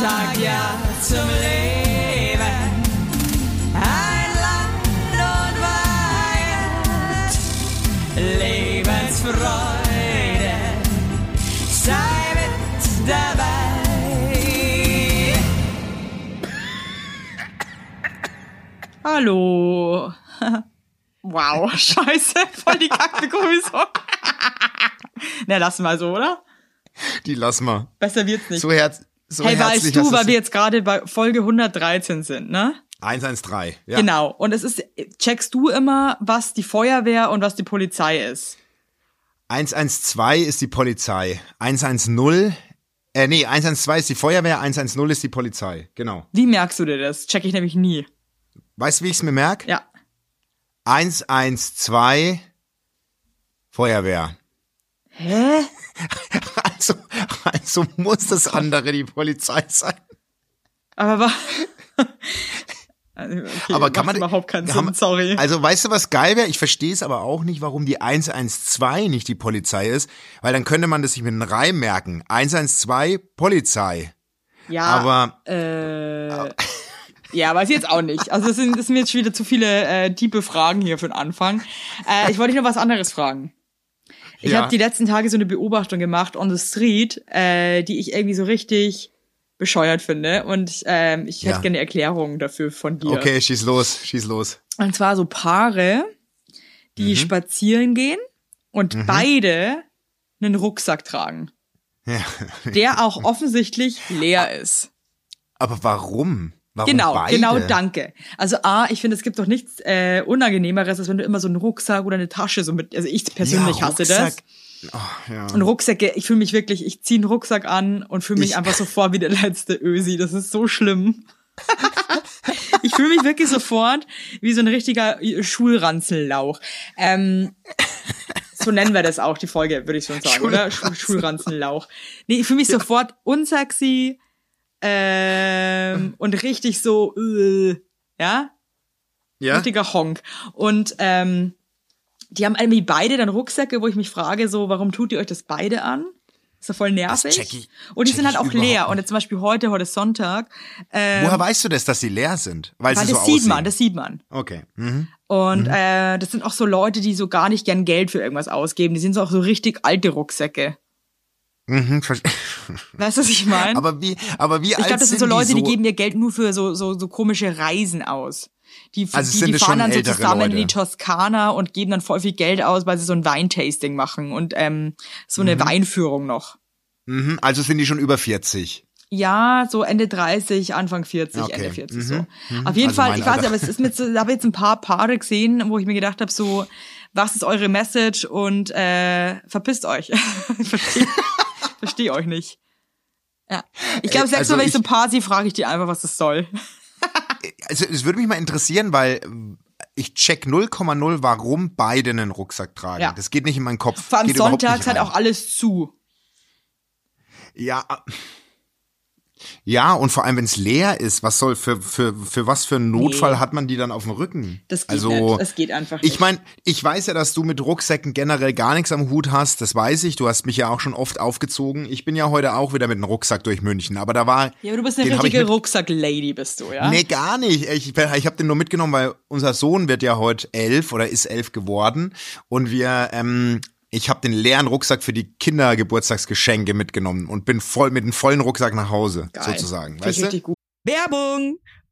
sag ja zum Leben. Ein Land und Weihend, Lebensfreude, sei mit dabei. Hallo. Wow, scheiße, voll die Kackbegrüßung. Na, lass mal so, oder? Die lass mal. Besser wird's nicht. So, herz, so hey, weißt du, weil wir jetzt gerade bei Folge 113 sind, ne? 113, ja. Genau. Und es ist, checkst du immer, was die Feuerwehr und was die Polizei ist? 112 ist die Polizei. 110, äh, nee, 112 ist die Feuerwehr, 110 ist die Polizei. Genau. Wie merkst du dir das? Check ich nämlich nie. Weißt du, wie ich es mir merke? Ja. 112 Feuerwehr. Hä? Also, also muss das andere die Polizei sein. Aber war. Also, okay, Aber kann man überhaupt keinen Sinn, sorry. Also weißt du, was geil wäre? Ich verstehe es aber auch nicht, warum die 112 nicht die Polizei ist, weil dann könnte man das sich mit einem Reim merken. 112 Polizei. ja, aber äh, ja, weiß ich jetzt auch nicht. Also das sind, das sind jetzt wieder zu viele äh, tiefe Fragen hier für den Anfang. Äh, ich wollte dich noch was anderes fragen. Ich Ja. habe die letzten Tage so eine Beobachtung gemacht on the street, äh, die ich irgendwie so richtig bescheuert finde. Und ähm, ich hätte Ja. gerne eine Erklärung dafür von dir. okay, schieß los, schieß los. Und zwar so Paare, die Mhm. spazieren gehen und beide einen Rucksack tragen, Ja. der auch offensichtlich leer ist. Aber warum? Warum Genau, beide? genau, danke. Also A, ich finde, es gibt doch nichts äh, Unangenehmeres, als wenn du immer so einen Rucksack oder eine Tasche so mit, also ich persönlich ja, hasse Rucksack. das. Oh, ja. Und Rucksäcke, ich fühle mich wirklich, ich ziehe einen Rucksack an und fühle mich Ich- einfach so vor wie der letzte Ösi. Das ist so schlimm. ich fühle mich wirklich sofort wie so ein richtiger Schulranzellauch. Ähm, so nennen wir das auch, die Folge, würde ich schon sagen, oder? Schul Schulranzenlauch. Nee, ich fühle mich sofort unsexy ähm, und richtig so, äh, ja? ja? richtiger Honk. Und ähm, die haben irgendwie beide dann Rucksäcke, wo ich mich frage, so, warum tut ihr euch das beide an? Ist ja voll nervig. ich- und die sind halt auch leer. Und jetzt zum Beispiel heute, heute Sonntag. Ähm, Woher weißt du das, dass sie leer sind? Weil, weil sie das so sieht aussehen. man, das sieht man. Okay. Mhm. Und äh, das sind auch so Leute, die so gar nicht gern Geld für irgendwas ausgeben. Die sind so auch so richtig alte Rucksäcke. Mhm. Weißt du, was ich meine? aber wie, aber wie Ich glaube, das sind so die Leute, die, geben ihr Geld nur für so, so, so komische Reisen aus. Die, Also die, sind die fahren dann so zusammen in Leute? die Toskana und geben dann voll viel Geld aus, weil sie so ein Weintasting machen und ähm, so eine Weinführung noch. Mhm. Also sind die schon über 40. Ja, so Ende 30, Anfang 40, Okay. Ende 40 Mhm. so. Mhm. Auf jeden Also Fall, ich weiß nicht, aber es ist mit so, ich habe jetzt ein paar Paare gesehen, wo ich mir gedacht habe, so, was ist eure Message und äh, verpisst euch. verstehe versteh euch nicht. Ja. Ich glaube, Ey, selbst also wenn ich so ich- ein Paar sehe, frage ich die einfach, was das soll. Also es würde mich mal interessieren, weil ich check 0,0, warum beide einen Rucksack tragen. Ja. Das geht nicht in meinen Kopf. Vor allem sonntags hat auch alles zu. Ja. Ja, und vor allem, wenn es leer ist, was soll für, für, für was für einen Notfall Nee. hat man die dann auf dem Rücken? Das geht also, nicht. Das geht einfach nicht. Ich meine, ich weiß ja, dass du mit Rucksäcken generell gar nichts am Hut hast. Das weiß ich. Du hast mich ja auch schon oft aufgezogen. Ich bin ja heute auch wieder mit einem Rucksack durch München. Aber da war. ja, aber du bist eine richtige Rucksack-Lady, bist du, ja? Nee, gar nicht. Ich, ich habe den nur mitgenommen, weil unser Sohn wird ja heute elf oder ist elf geworden. Und wir, ähm, ich habe den leeren Rucksack für die Kindergeburtstagsgeschenke mitgenommen und bin voll mit einem vollen Rucksack nach Hause, Geil. sozusagen. Weißt du? richtig gut. Werbung!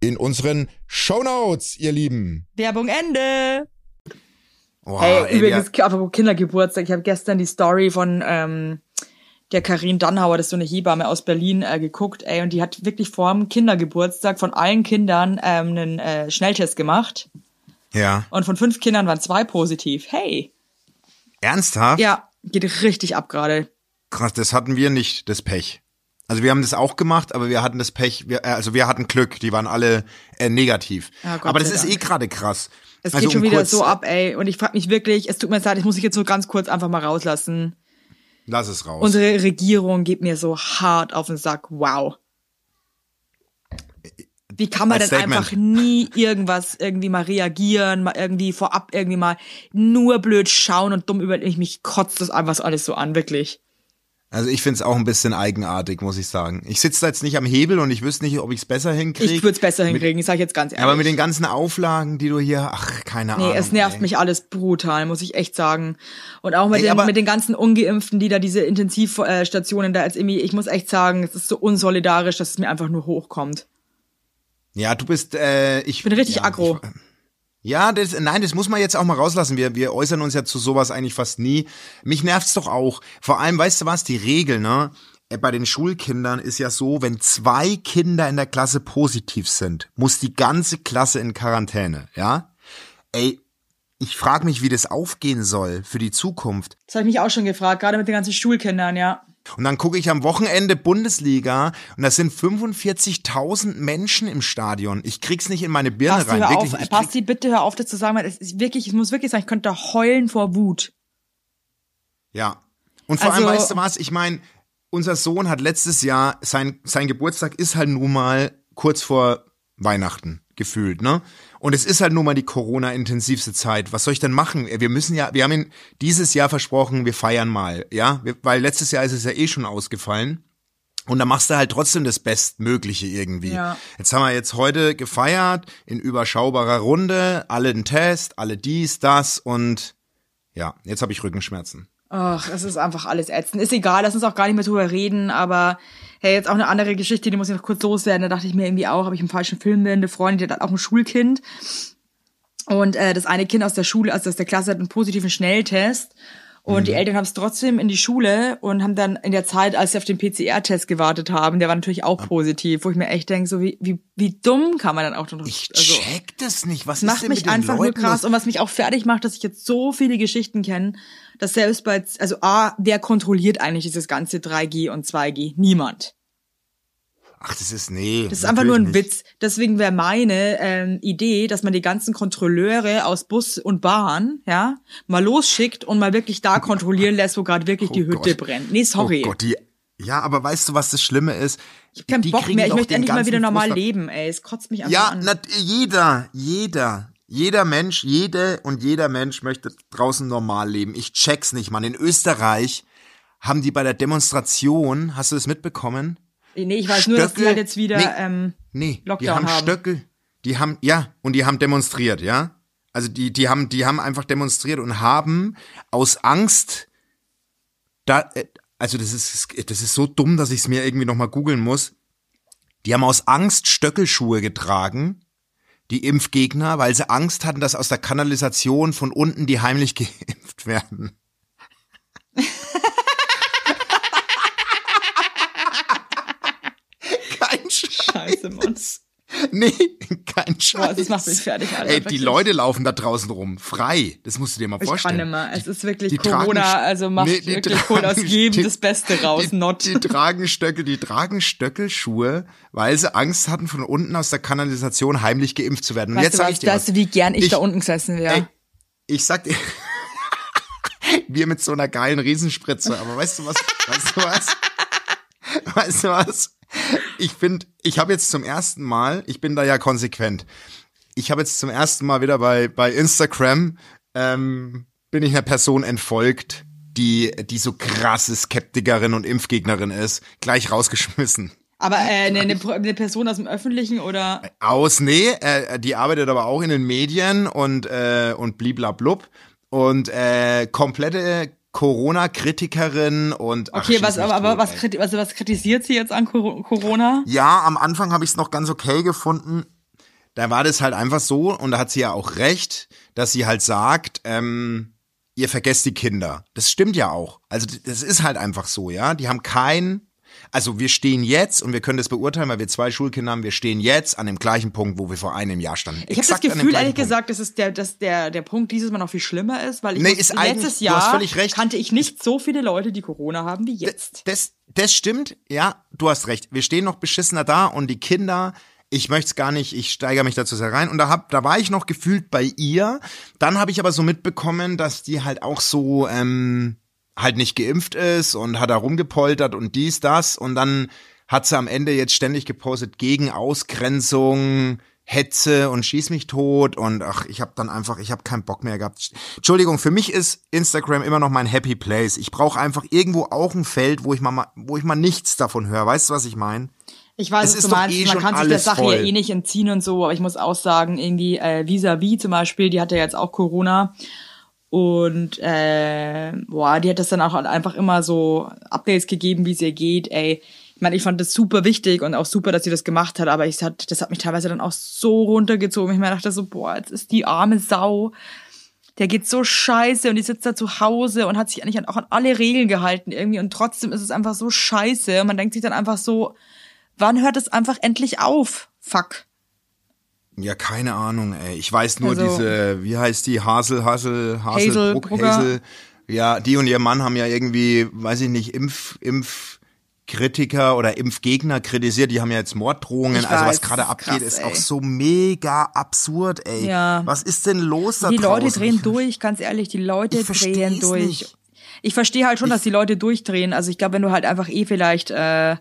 in unseren Shownotes, ihr Lieben. Werbung Ende. Oh, Hey, ey, übrigens, apropos Kindergeburtstag, ich habe gestern die Story von ähm, der Karin Dannhauer, das ist so eine Hebamme aus Berlin, äh, geguckt, ey, und die hat wirklich vor dem Kindergeburtstag von allen Kindern ähm, einen äh, Schnelltest gemacht. ja. Und von fünf Kindern waren zwei positiv. Hey. Ernsthaft? Ja, geht richtig ab gerade. Krass, das hatten wir nicht, das Pech. Also wir haben das auch gemacht, aber wir hatten das Pech, wir, äh, also wir hatten Glück, die waren alle äh, negativ. Ja, Gott aber das ist Dank. eh gerade krass. Es also geht schon um wieder kurz- so ab, ey. Und ich frag mich wirklich, es tut mir leid, ich muss ich jetzt so ganz kurz einfach mal rauslassen. Lass es raus. Unsere Regierung geht mir so hart auf den Sack. Wow. Wie kann man Als denn Statement. einfach nie irgendwas irgendwie mal reagieren, mal irgendwie vorab irgendwie mal nur blöd schauen und dumm über ich mich kotzt das einfach so alles so an, wirklich. Also ich find's auch ein bisschen eigenartig, muss ich sagen. Ich sitze da jetzt nicht am Hebel und ich wüsste nicht, ob ich's besser hinkriege. Ich würde es besser hinkriegen, ich sag jetzt ganz ehrlich. Aber mit den ganzen Auflagen, die du hier, ach, keine Ahnung. Nee, es nervt ey. mich alles brutal, muss ich echt sagen. Und auch mit, Ey, den, mit den ganzen Ungeimpften, die da diese Intensivstationen da als irgendwie, ich muss echt sagen, es ist so unsolidarisch, dass es mir einfach nur hochkommt. Ja, du bist, äh, ich Ich bin richtig ja, aggro. Ich, ja, das, nein, das muss man jetzt auch mal rauslassen. Wir, wir äußern uns ja zu sowas eigentlich fast nie. Mich nervt's doch auch. Vor allem, weißt du was, die Regel, ne? Äh, Bei den Schulkindern ist ja so, wenn zwei Kinder in der Klasse positiv sind, muss die ganze Klasse in Quarantäne, ja? Ey, ich frage mich, wie das aufgehen soll für die Zukunft. Das habe ich mich auch schon gefragt, gerade mit den ganzen Schulkindern, ja. Und dann gucke ich am Wochenende Bundesliga und das sind 45.000 Menschen im Stadion. Ich krieg's nicht in meine Birne Basti, rein. hör Wirklich, auf, Basti, bitte hör auf, das zu sagen, weil es ist wirklich, ich muss wirklich sagen, ich könnte da heulen vor Wut. Ja. Und vor Also- allem, weißt du was, ich meine, unser Sohn hat letztes Jahr, sein, sein Geburtstag ist halt nun mal kurz vor Weihnachten gefühlt, ne? Und es ist halt nun mal die Corona-intensivste Zeit. Was soll ich denn machen? Wir müssen ja, wir haben ihn dieses Jahr versprochen, wir feiern mal, ja? Wir, weil letztes Jahr ist es ja eh schon ausgefallen. Und da machst du halt trotzdem das Bestmögliche irgendwie. Ja. Jetzt haben wir jetzt heute gefeiert, in überschaubarer Runde, alle einen Test, alle dies, das und ja, jetzt habe ich Rückenschmerzen. Ach, es ist einfach alles ätzend. Ist egal, lass uns auch gar nicht mehr drüber reden, aber hey, jetzt auch eine andere Geschichte, die muss ich noch kurz loswerden. Da dachte ich mir irgendwie auch, habe ich im falschen Film eine Freundin, die hat auch ein Schulkind. Und äh, das eine Kind aus der Schule, also aus der Klasse, hat einen positiven Schnelltest. Und die Eltern haben es trotzdem in die Schule und haben dann in der Zeit, als sie auf den PCR-Test gewartet haben, der war natürlich auch positiv, wo ich mir echt denke, so wie, wie, wie dumm kann man dann auch noch. Ich also, check das nicht. Was das ist macht denn mich mit den einfach nur Leuten krass los? und was mich auch fertig macht, dass ich jetzt so viele Geschichten kenne, dass selbst bei, also A, wer kontrolliert eigentlich dieses ganze 3G und 2G? Niemand. Ach, das ist nee. Das ist einfach nur ein natürlich Witz. Deswegen wäre meine ähm, Idee, dass man die ganzen Kontrolleure aus Bus und Bahn, ja, mal losschickt und mal wirklich da kontrollieren lässt, wo gerade wirklich die Oh Hütte Gott. brennt. Nee, sorry. Oh Gott, die. Ja, aber weißt du, was das Schlimme ist? ich hab keinen Die Bock mehr. Ich möchte endlich mal wieder normal Fußball- leben, ey. Es kotzt mich einfach Ja, an. nat, jeder, jeder, jeder Mensch, jede und jeder Mensch möchte draußen normal leben. Ich check's nicht, Mann. In Österreich haben die bei der Demonstration, hast du das mitbekommen? Nee, ich weiß nur, dass die halt jetzt wieder Nee. ähm, Nee, Lockdown die haben, haben. Stöckel, die haben, ja, und die haben demonstriert, ja. Also die, die haben, die haben einfach demonstriert und haben aus Angst, da, äh, also das ist, das ist so dumm, dass ich es mir irgendwie nochmal googeln muss. Die haben aus Angst Stöckelschuhe getragen, die Impfgegner, weil sie Angst hatten, dass aus der Kanalisation von unten die heimlich geimpft werden. Kein Mann. Nee, kein Scheiß. Boah, das macht mich fertig, Alter, Ey, die. Leute laufen da draußen rum, frei. Das musst du dir mal Ich vorstellen. kann nicht mehr. Es ist wirklich Die tragen Corona, St- also macht Nee, die wirklich tragen Kohl aus jedem die- das Beste raus, die, not. Die tragen Stöckel, die tragen Stöckelschuhe, weil sie Angst hatten, von unten aus der Kanalisation heimlich geimpft zu werden. Und Weißt jetzt du sag ich dir was. weißt du, wie gern ich, Ich- da unten gesessen wäre? Ey, ich sag dir, wir mit so einer geilen Riesenspritze, aber weißt du was, weißt du was? Weißt du was? Ich finde, ich habe jetzt zum ersten Mal, ich bin da ja konsequent. ich habe jetzt zum ersten Mal wieder bei, bei Instagram, ähm, bin ich einer Person entfolgt, die, die so krasse Skeptikerin und Impfgegnerin ist, gleich rausgeschmissen. Aber äh, eine, eine, eine Person aus dem Öffentlichen oder Aus, nee, äh, die arbeitet aber auch in den Medien und, äh, und bliblablub. Und äh, komplette Corona-Kritikerin und ach, okay, was aber, aber was, kriti- also was kritisiert sie jetzt an Cor- Corona? Ja, am Anfang habe ich es noch ganz okay gefunden. Da war das halt einfach so, und da hat sie ja auch recht, dass sie halt sagt, ähm, ihr vergesst die Kinder. Das stimmt ja auch. Also das ist halt einfach so, ja. Die haben kein, also wir stehen jetzt, und wir können das beurteilen, weil wir zwei Schulkinder haben, wir stehen jetzt an dem gleichen Punkt, wo wir vor einem Jahr standen. Ich habe das Gefühl, ehrlich gesagt, dass, es der, dass der, der Punkt dieses Mal noch viel schlimmer ist, weil ich Nee, muss- ist letztes Jahr hast völlig recht. kannte ich nicht so viele Leute, die Corona haben, wie jetzt. Das, das stimmt, ja, du hast recht. Wir stehen noch beschissener da und die Kinder, ich möchte es gar nicht, ich steigere mich dazu sehr rein. Und da, hab, da war ich noch gefühlt bei ihr. Dann habe ich aber so mitbekommen, dass die halt auch so ähm, halt nicht geimpft ist und hat da rumgepoltert und dies, das. Und dann hat sie am Ende jetzt ständig gepostet gegen Ausgrenzung, Hetze und schieß mich tot und ach, ich habe dann einfach, ich habe keinen Bock mehr gehabt. Entschuldigung, für mich ist Instagram immer noch mein Happy Place. Ich brauche einfach irgendwo auch ein Feld, wo ich mal, wo ich mal nichts davon höre. Weißt du, was ich meine? Ich weiß, Es was du meinst, eh man kann sich der Sache voll. ja eh nicht entziehen und so, aber ich muss auch sagen, irgendwie äh, Vis-a-vis zum Beispiel, die hat ja jetzt auch Corona und äh, boah, die hat das dann auch einfach immer so Updates gegeben, wie es ihr geht, ey. Ich meine, ich fand das super wichtig und auch super, dass sie das gemacht hat, aber ich hat, das hat mich teilweise dann auch so runtergezogen. Ich mir dachte so, boah, jetzt ist die arme Sau. Der geht so scheiße und die sitzt da zu Hause und hat sich eigentlich auch an alle Regeln gehalten irgendwie und trotzdem ist es einfach so scheiße. Und man denkt sich dann einfach so, wann hört es einfach endlich auf? Fuck. Ja, keine Ahnung, ey. Ich weiß nur Also- diese, wie heißt die, Hasel, Hasel, Haselbruck, Hazelbrugger. Hazel. Ja, die und ihr Mann haben ja irgendwie, weiß ich nicht, Impf, Impfkritiker oder Impfgegner kritisiert. Die haben ja jetzt Morddrohungen. Ich also was weiß, gerade abgeht, krass, ist auch so mega absurd, ey. Ja. Was ist denn los da Die Leute draußen? drehen Ich- durch, ganz ehrlich, die Leute Ich drehen durch. nicht. Ich verstehe halt schon, dass die Leute durchdrehen. Also ich glaube, wenn du halt einfach eh vielleicht äh,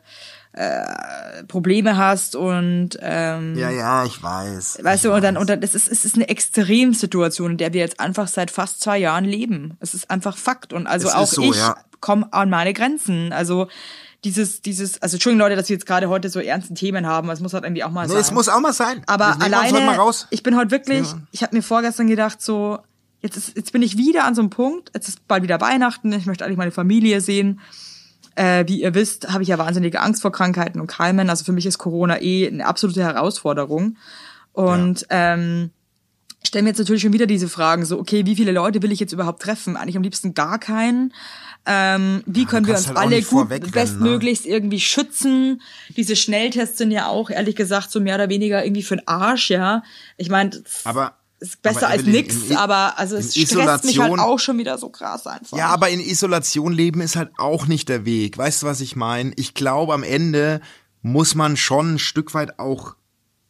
äh, Probleme hast und ähm, Ja, ja, ich weiß. Weißt ich du, und dann, und dann, es ist, es ist eine Extremsituation, in der wir jetzt einfach seit fast zwei Jahren leben. Es ist einfach Fakt. Und also Es auch so, ich ja. komme an meine Grenzen. Also dieses, dieses, also Entschuldigung Leute, dass wir jetzt gerade heute so ernsten Themen haben, es muss halt irgendwie auch mal Nee, sein. es muss auch mal sein. Aber alleine, ich bin heute wirklich, Ja. ich habe mir vorgestern gedacht, so, jetzt, ist, jetzt bin ich wieder an so einem Punkt, jetzt ist bald wieder Weihnachten, ich möchte eigentlich meine Familie sehen. Äh, wie ihr wisst, habe ich ja wahnsinnige Angst vor Krankheiten und Keimen. Also für mich ist Corona eh eine absolute Herausforderung. Und ähm, stelle mir jetzt natürlich schon wieder diese Fragen, so, okay, wie viele Leute will ich jetzt überhaupt treffen? Eigentlich am liebsten gar keinen. Ähm, wie können wir uns halt alle gut ne? bestmöglichst irgendwie schützen? Diese Schnelltests sind ja auch, ehrlich gesagt, so mehr oder weniger irgendwie für den Arsch, ja. Ich meine, Aber ist besser aber als I- aber also es stresst mich halt Isolation- auch schon wieder so krass einfach. Ja, aber in Isolation leben ist halt auch nicht der Weg. Weißt du, was ich meine? Ich glaube, am Ende muss man schon ein Stück weit auch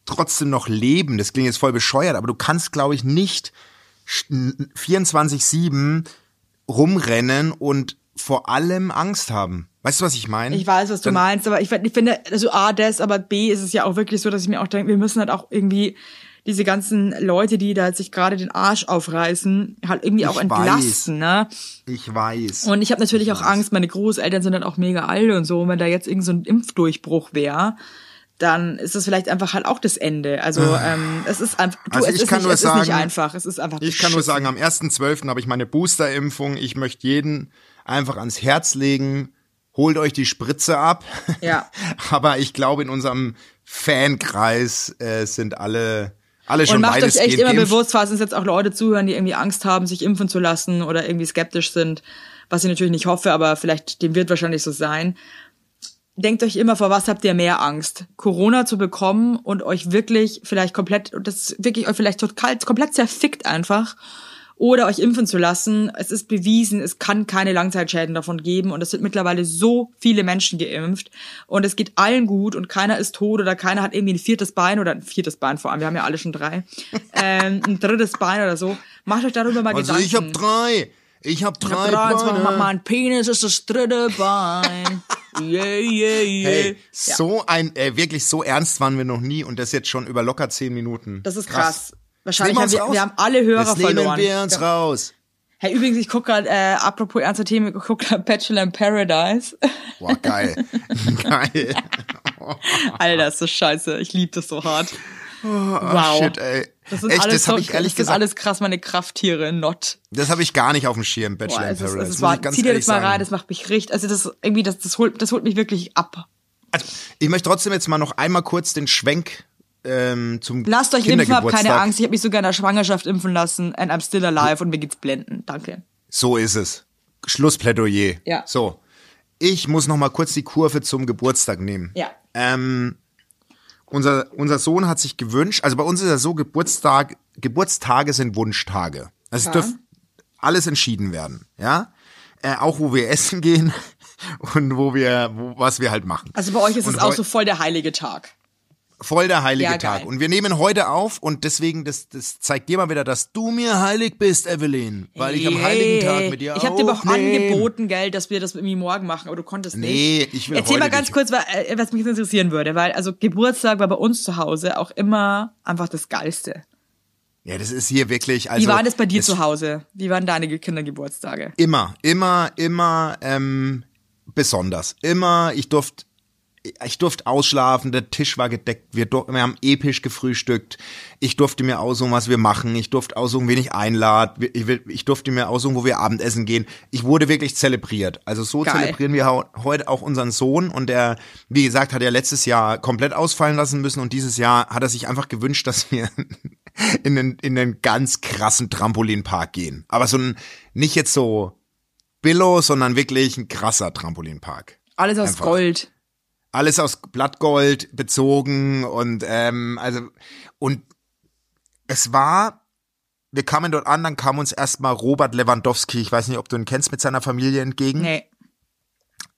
trotzdem noch leben. Das klingt jetzt voll bescheuert, aber du kannst, glaube ich, nicht sch- 24-7 rumrennen und vor allem Angst haben. Weißt du, was ich meine? Ich weiß, was du Dann- meinst, aber ich, ich finde, also A, das, aber B ist es ja auch wirklich so, dass ich mir auch denke, wir müssen halt auch irgendwie diese ganzen Leute, die da sich gerade den Arsch aufreißen, halt irgendwie auch Ich entlasten, ne? Ich weiß. Und ich habe natürlich auch Angst, meine Großeltern sind dann auch mega alt und so, und wenn da jetzt irgend so ein Impfdurchbruch wäre, dann ist das vielleicht einfach halt auch das Ende. Also ähm, es ist einfach, du, Also es, ich ist, kann nicht, nur es ist nicht sagen- einfach, es ist einfach Ich kann nur sagen, am 1.12. habe ich meine Boosterimpfung. Ich möchte jeden einfach ans Herz legen. Holt euch die Spritze ab. Ja. Aber ich glaube, in unserem Fankreis äh, sind alle, alle schon Und macht euch echt immer geimpft. bewusst, falls uns jetzt auch Leute zuhören, die irgendwie Angst haben, sich impfen zu lassen oder irgendwie skeptisch sind, was ich natürlich nicht hoffe, aber vielleicht dem wird wahrscheinlich so sein. Denkt euch immer, vor was habt ihr mehr Angst? Corona zu bekommen und euch wirklich vielleicht komplett, das wirklich euch vielleicht total, komplett zerfickt einfach. Oder euch impfen zu lassen. Es ist bewiesen, es kann keine Langzeitschäden davon geben. Und es sind mittlerweile so viele Menschen geimpft. Und es geht allen gut und keiner ist tot oder keiner hat irgendwie ein viertes Bein oder ein viertes Bein vor allem. Wir haben ja alle schon drei. ähm, ein drittes Bein oder so. Macht euch darüber mal Also Gedanken. ich habe drei. Ich habe Ich drei, hab drei, Beine. mein Penis ist das dritte Bein. Yeah, yeah, yeah. Hey, so ein, äh, wirklich so ernst waren wir noch nie und das jetzt schon über locker zehn Minuten. Das ist krass. Wahrscheinlich haben wir wir, haben alle Hörer das nehmen verloren. wir uns raus. Hey, übrigens, ich gucke gerade, äh, apropos ernster Themen, ich gucke gerade Bachelor in Paradise. Boah, geil. geil. Alter, ist das scheiße. Ich lieb das so hart. Wow. Shit, ey. Das sind Echt, alles das so, ich ehrlich das gesagt, alles krass meine Krafttiere, not. das habe ich gar nicht auf dem Schirm, Boah, Bachelor in es ist, Paradise. es ist ich ganz Zieh dir das mal sagen. rein, das macht mich richtig, also das irgendwie, das, das holt, das holt mich wirklich ab. Also, ich möchte trotzdem jetzt mal noch einmal kurz den Schwenk ähm, zum Lasst euch impfen, habt keine. Angst. Ich habe mich sogar in der Schwangerschaft impfen lassen and I'm still alive und mir geht's blenden. Danke. So ist es. Schlussplädoyer. Ja. So. Ich muss noch mal kurz die Kurve zum Geburtstag nehmen. Ja. Ähm, unser, unser Sohn hat sich gewünscht, also bei uns ist ja so, Geburtstag, Geburtstage sind Wunschtage. Also es Ja. dürfen alles entschieden werden, ja. Äh, auch wo wir essen gehen und wo wir, wo, was wir halt machen. Also bei euch ist Und es auch so voll der heilige Tag. Voll der heilige Ja, Tag. Und wir nehmen heute auf und deswegen, das, das zeigt dir mal wieder, dass du mir heilig bist, Evelyn. Weil ich am heiligen Tag mit dir Ich habe dir aber auch angeboten, gell, dass wir das mit mir morgen machen, aber du konntest nicht. Nee, ich will Erzähl heute mal ganz nicht. kurz, äh, was mich interessieren würde, weil also Geburtstag war bei uns zu Hause auch immer einfach das Geilste. Ja, das ist hier wirklich, also. Wie war das bei dir es- zu Hause? Wie waren deine Kindergeburtstage? Immer, immer, immer ähm, besonders. Immer, ich durfte ich durfte ausschlafen, der Tisch war gedeckt, wir, wir haben episch gefrühstückt. Ich durfte mir aussuchen, was wir machen. Ich durfte aussuchen, wen ich einlade. Ich, ich durfte mir aussuchen, wo wir Abendessen gehen. Ich wurde wirklich zelebriert. Also so Geil. zelebrieren wir heute auch unseren Sohn. Und der, wie gesagt, hat er letztes Jahr komplett ausfallen lassen müssen. Und dieses Jahr hat er sich einfach gewünscht, dass wir in den, in den ganz krassen Trampolinpark gehen. Aber so ein, nicht jetzt so Billo, sondern wirklich ein krasser Trampolinpark. Alles aus Einfach. Gold. Alles aus Blattgold bezogen und ähm, also und es war, wir kamen dort an, dann kam uns erstmal Robert Lewandowski, ich weiß nicht, ob du ihn kennst, mit seiner Familie entgegen. Nee.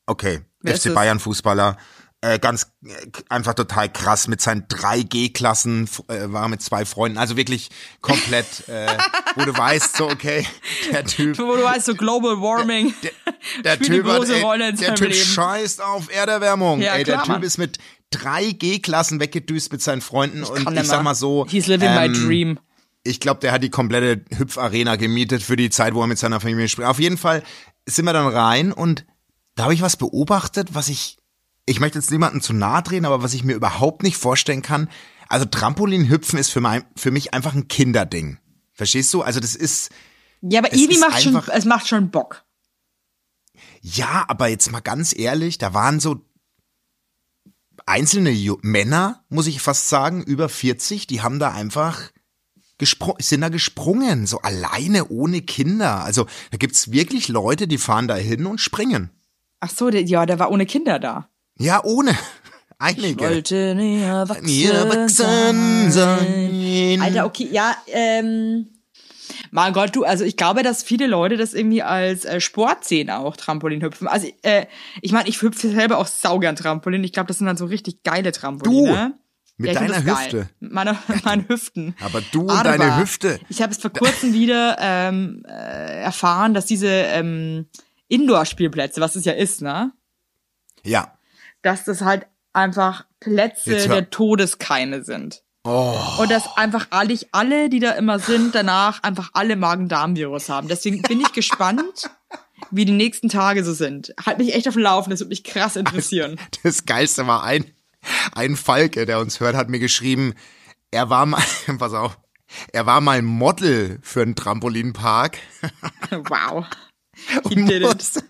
Okay, Wer FC? Bayern Fußballer. Äh, ganz äh, einfach total krass mit seinen drei G-Klassen äh, war mit zwei Freunden also wirklich komplett äh, wo du weißt so okay der Typ Wo du weißt, so Global Warming. der spielt eine Typ, hat, ey, der Typ Leben. scheißt auf Erderwärmung. Ja, ey, der klar, Typ Mann. ist mit drei G-Klassen weggedüst mit seinen Freunden und Kann ich der sag mal so, He's living ähm, my dream. ich glaube, der hat die komplette Hüpfarena gemietet für die Zeit, wo er mit seiner Familie spielt. Auf jeden Fall sind wir dann rein und da habe ich was beobachtet, was ich, ich möchte jetzt niemandem zu nahe drehen, aber was ich mir überhaupt nicht vorstellen kann. Also Trampolinhüpfen ist für, mein, für mich einfach ein Kinderding. Verstehst du? Also das ist, Ja, aber ist macht schon, es macht schon Bock. Ja, aber jetzt mal ganz ehrlich, da waren so einzelne Ju Männer, muss ich fast sagen, über 40, die haben da einfach sind da gesprungen, so alleine ohne Kinder. Also da gibt's wirklich Leute, die fahren da hin und springen. Ach so, ja, der war ohne Kinder da. Ja, ohne. Einige. Wollte nie erwachsen, Nie erwachsen sein. Alter, okay, ja, ähm, mein Gott, du, also ich glaube, dass viele Leute das irgendwie als äh, Sport sehen auch, Trampolin hüpfen. Also, äh, ich meine, ich hüpfe selber auch saugern Trampolin. Ich glaube, das sind dann so richtig geile Trampoline. mit ich find deiner das geil. Hüfte. Mit meiner, mit meinen Hüften. Aber du und deine Hüfte. Ich habe es vor kurzem wieder ähm, äh, erfahren, dass diese ähm, Indoor-Spielplätze, was es ja ist, ne? Ja. Dass das halt einfach Plätze der Todeskeime sind. Oh. Und dass einfach alle, alle, die da immer sind, danach einfach alle Magen-Darm-Virus haben. Deswegen bin ich gespannt, wie die nächsten Tage so sind. Halt mich echt auf dem Laufen, das würde mich krass interessieren. Das Geilste war ein, ein Falke, der uns hört, hat mir geschrieben, er war mal, pass auf, er war mal Model für einen Trampolinpark Wow. He und musste,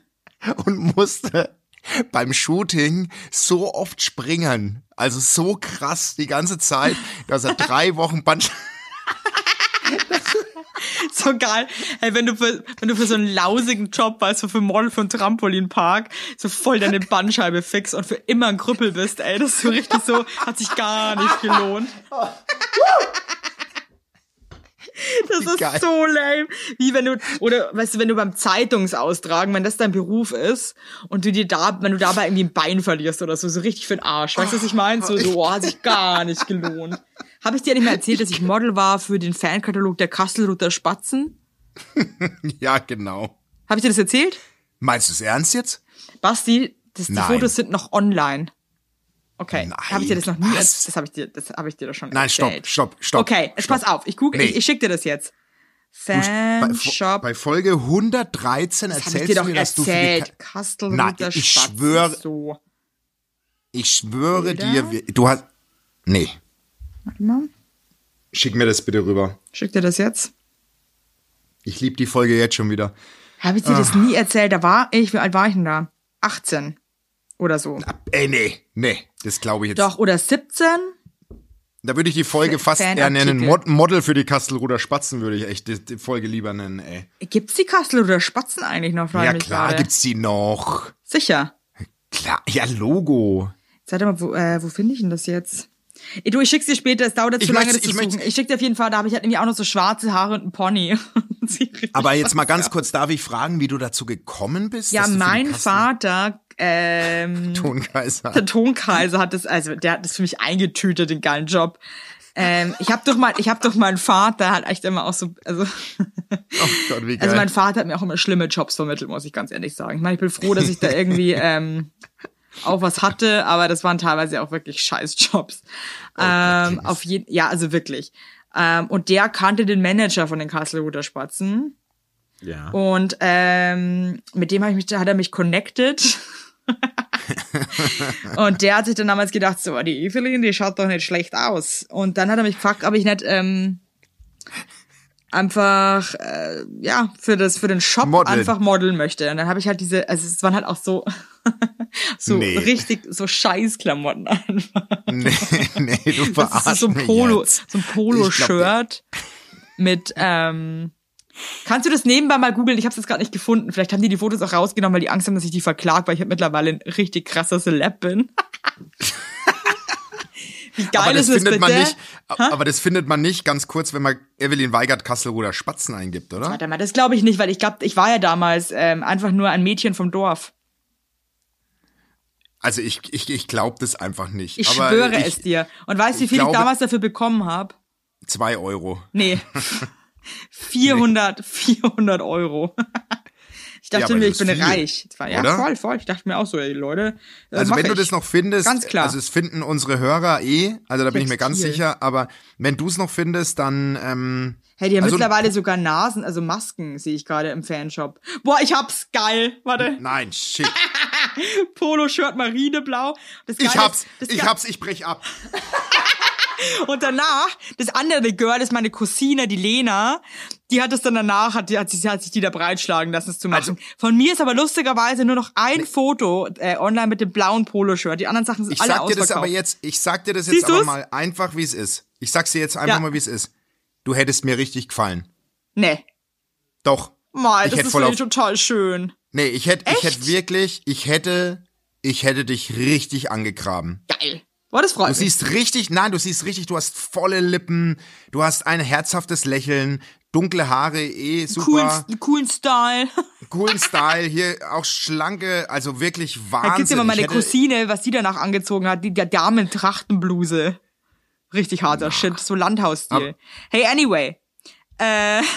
und musste beim Shooting so oft springen. Also so krass die ganze Zeit, dass er drei Wochen Band So geil. Hey, wenn du für, wenn du für so einen lausigen Job, weißt du, für Model für einen Trampolinpark, so voll deine Bandscheibe fix und für immer ein Krüppel bist, ey, das ist so richtig so, hat sich gar nicht gelohnt. Das ist Geil. so lame. Wie wenn du, oder weißt du, wenn du beim Zeitungsaustragen, wenn das dein Beruf ist und du dir da, wenn du dabei irgendwie ein Bein verlierst oder so, so richtig für den Arsch. Weißt du, was ich meine? So, so, oh, hat sich gar nicht gelohnt. Habe ich dir nicht mehr erzählt, dass ich Model war für den Fankatalog der Kastelruther Spatzen? Ja, genau. Habe ich dir das erzählt? Meinst du es ernst jetzt? Basti, Das, die Nein. Fotos sind noch online. Okay, habe ich dir das noch nie was? erzählt? Das habe ich dir, das habe ich dir doch schon Nein, stopp, erzählt. stopp, stopp. Okay, jetzt stopp. pass auf, ich google, Nee. ich, ich schicke dir das jetzt. Bei, Fanshop. bei Folge 113 das habe ich erzählst dir du mir, dass du für die erzählt. Ka Nein, ich schwöre- So. Ich schwöre Bilder? dir, du hast. Nee, Warte mal. schick mir das bitte rüber. Schick dir das jetzt. Ich liebe die Folge jetzt schon wieder. Habe ich dir Ah. das nie erzählt? Da war ich, wie alt war ich denn da? 18 oder so. Ab- Ey, nee, nee, das glaube ich jetzt. Doch, oder 17? Da würde ich die Folge F- fast eher nennen. Mod Model für die Kastelruder Spatzen würde ich echt die, die Folge lieber nennen, ey. Gibt's die Kastel oder Spatzen eigentlich noch? Ja, klar gerade. gibt's die noch. Sicher. Klar, ja, Logo. Jetzt warte mal, wo, äh, wo finde ich denn das jetzt? Ey, Du, ich schick's dir später, es dauert jetzt Ich zu lange, das zu ich möchte- suchen. Ich schick dir auf jeden Fall, da habe ich halt nämlich auch noch so schwarze Haare und einen Pony. Aber jetzt mal ganz kurz, darf ich fragen, wie du dazu gekommen bist? Ja, mein Vater, ähm, Tonkaiser. der Tonkaiser hat das, also der hat das für mich eingetütet, den geilen Job. Ähm, ich habe doch mal, ich habe doch meinen Vater halt echt immer auch so, also, Oh Gott, wie geil. also mein Vater hat mir auch immer schlimme Jobs vermittelt, muss ich ganz ehrlich sagen. Ich meine, ich bin froh, dass ich da irgendwie ähm, auch was hatte, aber das waren teilweise auch wirklich scheiß Jobs. ähm, auf jeden, ja, also wirklich. Ähm, und der kannte den Manager von den Kasselruther Spatzen. ja. Und ähm, mit dem hab ich mich, hat er mich connected. Und der hat sich dann damals gedacht, so, die Evelyn, die schaut doch nicht schlecht aus. Und dann hat er mich gefragt, ob ich nicht ähm, einfach äh, ja für das für den Shop Modeln. einfach modeln möchte. Und dann habe ich halt diese, also es waren halt auch so so Nee. richtig so Scheißklamotten einfach. Nee, nee, du verarschst so ein Polo, jetzt. so ein Polo-Shirt mit, ähm, kannst du das nebenbei mal googeln? Ich habe es jetzt gerade nicht gefunden. Vielleicht haben die die Fotos auch rausgenommen, weil die Angst haben, dass ich die verklag, weil ich halt mittlerweile ein richtig krasser Celeb bin. Wie geil aber das ist das findet bitte? man nicht, aber das findet man nicht ganz kurz, wenn man Evelyn Weigert Kastelruder Spatzen eingibt, oder? Warte mal, das glaube ich nicht, weil ich glaube, ich war ja damals ähm, einfach nur ein Mädchen vom Dorf. Also ich, ich, ich glaube das einfach nicht. Ich aber schwöre ich, es dir. Und weißt du, wie ich viel glaube- ich damals dafür bekommen habe? Zwei Euro. Nee. 400, 400 Euro. Ich Ja, dachte aber mir, ich bin viel, reich. War, ja, oder? voll, voll. Ich dachte mir auch so, ey, Leute. Äh, Also wenn du ich. das noch findest, Ganz klar. also es finden unsere Hörer eh, also da bin ich mir ganz Textil. sicher, aber wenn du es noch findest, dann ähm, Hey, die haben also- mittlerweile sogar Nasen, also Masken, sehe ich gerade im Fanshop. Boah, ich hab's geil. Warte. nein, shit. Polo-Shirt marineblau. Das Ich Geile hab's, ist- das ich hab's, ich brech ab. Und danach, das andere Girl ist meine Cousine, die Lena. Die hat es dann danach, hat, die, hat, sich, hat sich die da breitschlagen lassen, es zu machen. Also- Von mir ist aber lustigerweise nur noch ein Foto äh, online mit dem blauen Poloshirt. Die anderen Sachen sind Ich alle sag dir das aber jetzt, ich sag dir das jetzt Siehst aber du's? mal einfach, wie es ist. Ich sag's dir jetzt einfach Ja. mal, wie es ist. Du hättest mir richtig gefallen. Nee. Doch. Mal, das ist auf- total schön. Nee, ich hätte, ich hätte wirklich, ich hätte, ich hätte dich richtig angegraben. Boah, das freut Du mich. siehst richtig, nein, du siehst richtig, du hast volle Lippen, du hast ein herzhaftes Lächeln, dunkle Haare, eh coolen, super, coolen Style. coolen Style, hier auch schlanke, also wirklich Da Wahnsinn. gibt's immer meine hätte- Cousine, was die danach angezogen hat, die der Damentrachtenbluse. Richtig harter Shit, so Landhausstil. Hey, anyway. Äh,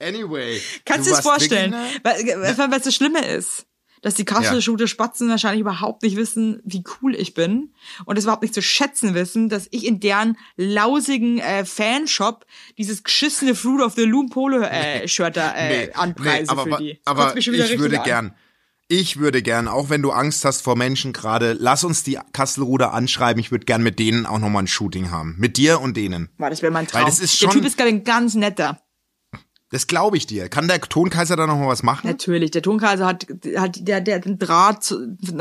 Anyway. kannst du dir das vorstellen? Was, was das Schlimme ist? Dass die Kasselschute Spatzen wahrscheinlich überhaupt nicht wissen, wie cool ich bin und es überhaupt nicht zu schätzen wissen, dass ich in deren lausigen äh, Fanshop dieses geschissene Fruit of the Loom Polo äh, Shirt da äh, anpreise aber, für die. Das aber ich würde an. gern, ich würde gern, auch wenn du Angst hast vor Menschen gerade, lass uns die Kastelruder anschreiben. Ich würde gern mit denen auch nochmal ein Shooting haben. Mit dir und denen. Boah, das wäre mein Traum. Weil das ist der schon- Typ ist, ich, ein ganz netter. Das glaube ich dir. Kann der Tonkaiser da noch mal was machen? Natürlich, der Tonkaiser hat, hat der, der einen Draht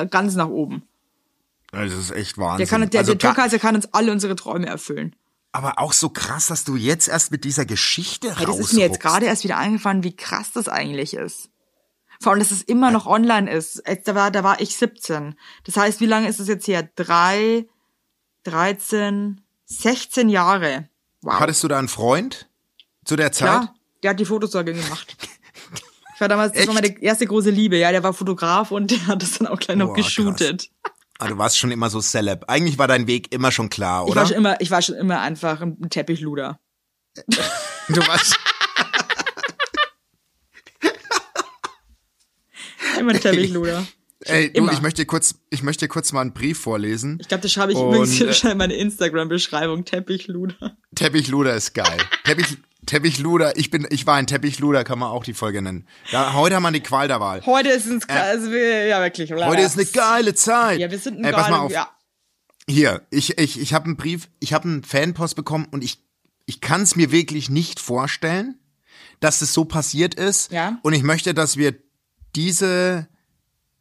ganz nach oben. Das ist echt Wahnsinn. Der, kann, der, also der Tonkaiser kann uns alle unsere Träume erfüllen. aber auch so krass, dass du jetzt erst mit dieser Geschichte Hey, das ist mir jetzt gerade erst wieder eingefallen, wie krass das eigentlich ist. Vor allem, dass es immer noch online ist. Jetzt, Da war, da war ich 17. Das heißt, wie lange ist es jetzt her? Drei, 13, 16 Jahre. Wow. Hattest du da einen Freund zu der Zeit? Ja, der hat die Fotos gemacht. Ich war damals, das war meine erste große Liebe, ja, der war Fotograf und der hat das dann auch gleich noch Boah, geshootet. Ah, du warst schon immer so celeb. Eigentlich war dein Weg immer schon klar, Ich oder? war schon immer, ich war schon immer einfach ein Teppichluder. du warst, immer Teppichluder. Ey, du, Immer. ich möchte dir kurz, ich möchte dir kurz mal einen Brief vorlesen. Ich glaube, das schreibe ich Und, übrigens hier äh, schon in meine Instagram-Beschreibung. Teppichluder. Teppichluder ist geil. Teppich, Teppichluder, ich bin, ich war ein Teppichluder, kann man auch die Folge nennen. Ja, heute haben wir die Qual der Wahl. Heute ist es also, ja wirklich. Äh, Heute ist eine geile Zeit. Ja, wir sind ein Ey, pass mal auf. Ja. Hier, ich, ich, ich habe einen Brief, ich habe einen Fanpost bekommen und ich, ich kann es mir wirklich nicht vorstellen, dass es so passiert ist. Ja. Und ich möchte, dass wir diese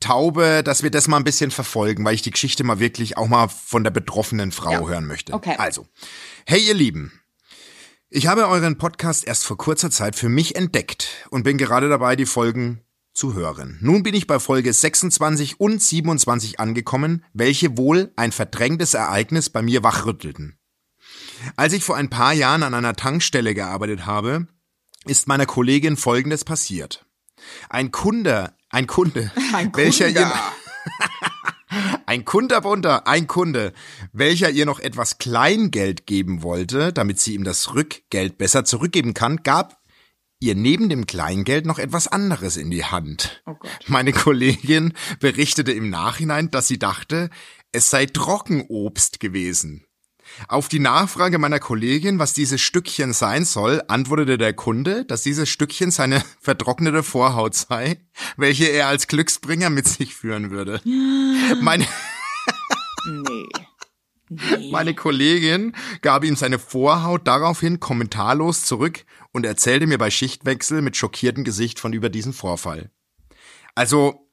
Taube, dass wir das mal ein bisschen verfolgen, weil ich die Geschichte mal wirklich auch mal von der betroffenen Frau Ja. hören möchte. Okay. Also, hey ihr Lieben. Ich habe euren Podcast erst vor kurzer Zeit für mich entdeckt und bin gerade dabei, die Folgen zu hören. Nun bin ich bei Folge 26 und 27 angekommen, welche wohl ein verdrängtes Ereignis bei mir wachrüttelten. Als ich vor ein paar Jahren an einer Tankstelle gearbeitet habe, ist meiner Kollegin Folgendes passiert. Ein Kunde, ein Kunde, Ein welcher Kunde. ihr, ein Kunterbunter, ein Kunde, welcher ihr noch etwas Kleingeld geben wollte, damit sie ihm das Rückgeld besser zurückgeben kann, gab ihr neben dem Kleingeld noch etwas anderes in die Hand. Oh. Meine Kollegin berichtete im Nachhinein, dass sie dachte, es sei Trockenobst gewesen. Auf die Nachfrage meiner Kollegin, was dieses Stückchen sein soll, antwortete der Kunde, dass dieses Stückchen seine vertrocknete Vorhaut sei, welche er als Glücksbringer mit sich führen würde. Meine, Nee. meine Kollegin gab ihm seine Vorhaut daraufhin kommentarlos zurück und erzählte mir bei Schichtwechsel mit schockiertem Gesicht von über diesen Vorfall. Also,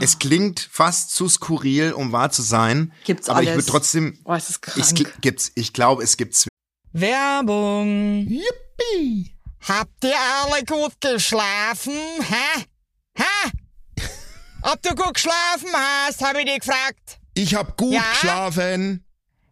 es klingt fast zu skurril, um wahr zu sein. Gibt's aber ich alles. würde trotzdem, Oh, es ist ich, krank. gibt's, ich glaube, es gibt's Werbung. Yippie! Habt ihr alle gut geschlafen? Hä? Hä? Ob du gut geschlafen hast, habe ich dich gefragt. Ich hab gut Ja? geschlafen.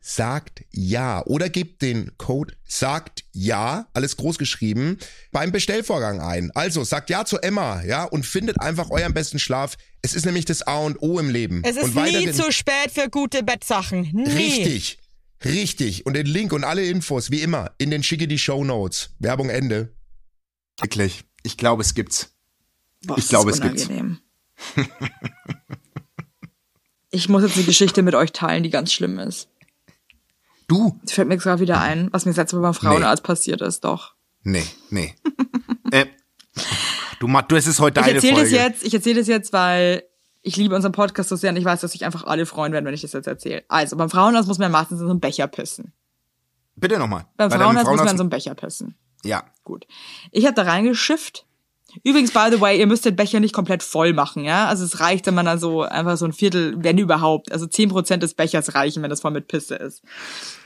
sagt ja oder gebt den Code sagt ja, alles groß geschrieben, beim Bestellvorgang ein. Also sagt ja zu Emma, ja, und findet einfach euren besten Schlaf. Es ist nämlich das A und O im Leben. Es ist und nie zu spät für gute Bettsachen. Nie. Richtig. Richtig. Und den Link und alle Infos, wie immer, in den schicke die Show Notes. Werbung Ende. wirklich. Ich glaube, es gibt's. Boah, Ich glaube, es gibt's. ich muss jetzt eine Geschichte mit euch teilen, die ganz schlimm ist. Du? Es fällt mir gerade wieder ein, was mir das letzte Mal beim Frauenarzt passiert ist, doch. Nee, nee. äh, du, du, es ist heute Ich deine erzähle Folge. das jetzt, ich erzähle das jetzt, weil ich liebe unseren Podcast so sehr und ich weiß, dass sich einfach alle freuen werden, wenn ich das jetzt erzähle. Also, beim Frauenarzt muss man meistens in so einen Becher pissen. Bitte nochmal. Beim Bei deinem Frauenarzt muss man in Frauenarzt- so einen Becher pissen. Ja. Gut. Ich habe da reingeschifft. Übrigens, by the way, ihr müsst den Becher nicht komplett voll machen, ja? Also es reicht, wenn man da so einfach so ein Viertel, wenn überhaupt, also zehn Prozent des Bechers reichen, wenn das voll mit Pisse ist.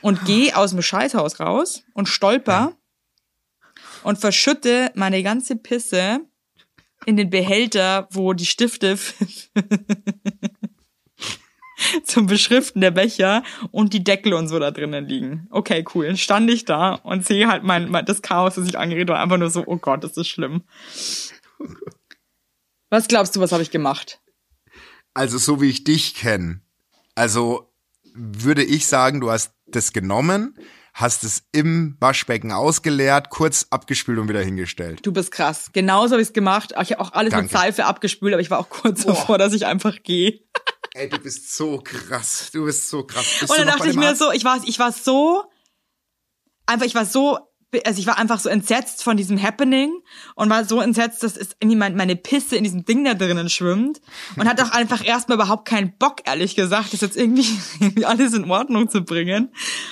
Und geh aus dem Scheißhaus raus und stolper und verschütte meine ganze Pisse in den Behälter, wo die Stifte zum Beschriften der Becher und die Deckel und so da drinnen liegen. Okay, cool. Dann stand ich da und sehe halt mein, mein das Chaos, das ich angeregt war, einfach nur so, oh Gott, das ist schlimm. Was glaubst du, was habe ich gemacht? Also so wie ich dich kenne, also würde ich sagen, du hast das genommen, hast es im Waschbecken ausgeleert, kurz abgespült und wieder hingestellt. Du bist krass. Genauso habe ich es gemacht. Ich habe auch alles mit Danke. Seife abgespült, aber ich war auch kurz davor, dass ich einfach gehe. Ey, du bist so krass. Du bist so krass. Bist Und dann dachte ich mir so, ich war, ich war so, einfach, ich war so, also ich war einfach so entsetzt von diesem Happening und war so entsetzt, dass es irgendwie mein, meine Pisse in diesem Ding da drinnen schwimmt und hatte auch einfach erstmal überhaupt keinen Bock, ehrlich gesagt, das jetzt irgendwie, irgendwie alles in Ordnung zu bringen.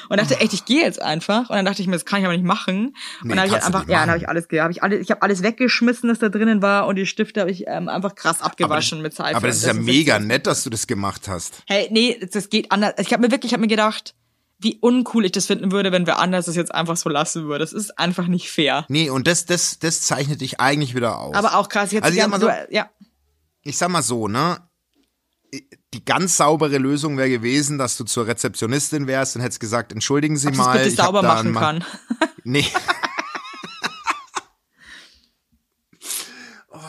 Und dachte, echt, ich gehe jetzt einfach. Und dann dachte ich mir, das kann ich aber nicht machen. Nee, und dann habe ich einfach, ja, dann habe ich alles, hab ich alles, ich habe alles weggeschmissen, das da drinnen war und die Stifte habe ich ähm, einfach krass abgewaschen mit Seife. Aber das ist ja ist mega nett, dass du das gemacht hast. Hey, nee, das geht anders. Ich habe mir wirklich, ich habe mir gedacht, wie uncool ich das finden würde, wenn wer anders das jetzt einfach so lassen würde. Das ist einfach nicht fair. Nee, und das, das, das zeichnet dich eigentlich wieder aus. Aber auch krass, jetzt Also ich sag so- ja. ich sag mal so, ne? Die ganz saubere Lösung wäre gewesen, dass du zur Rezeptionistin wärst und hättest gesagt, entschuldigen Sie Ob ich das mal. bitte ich sauber machen kann. Nee.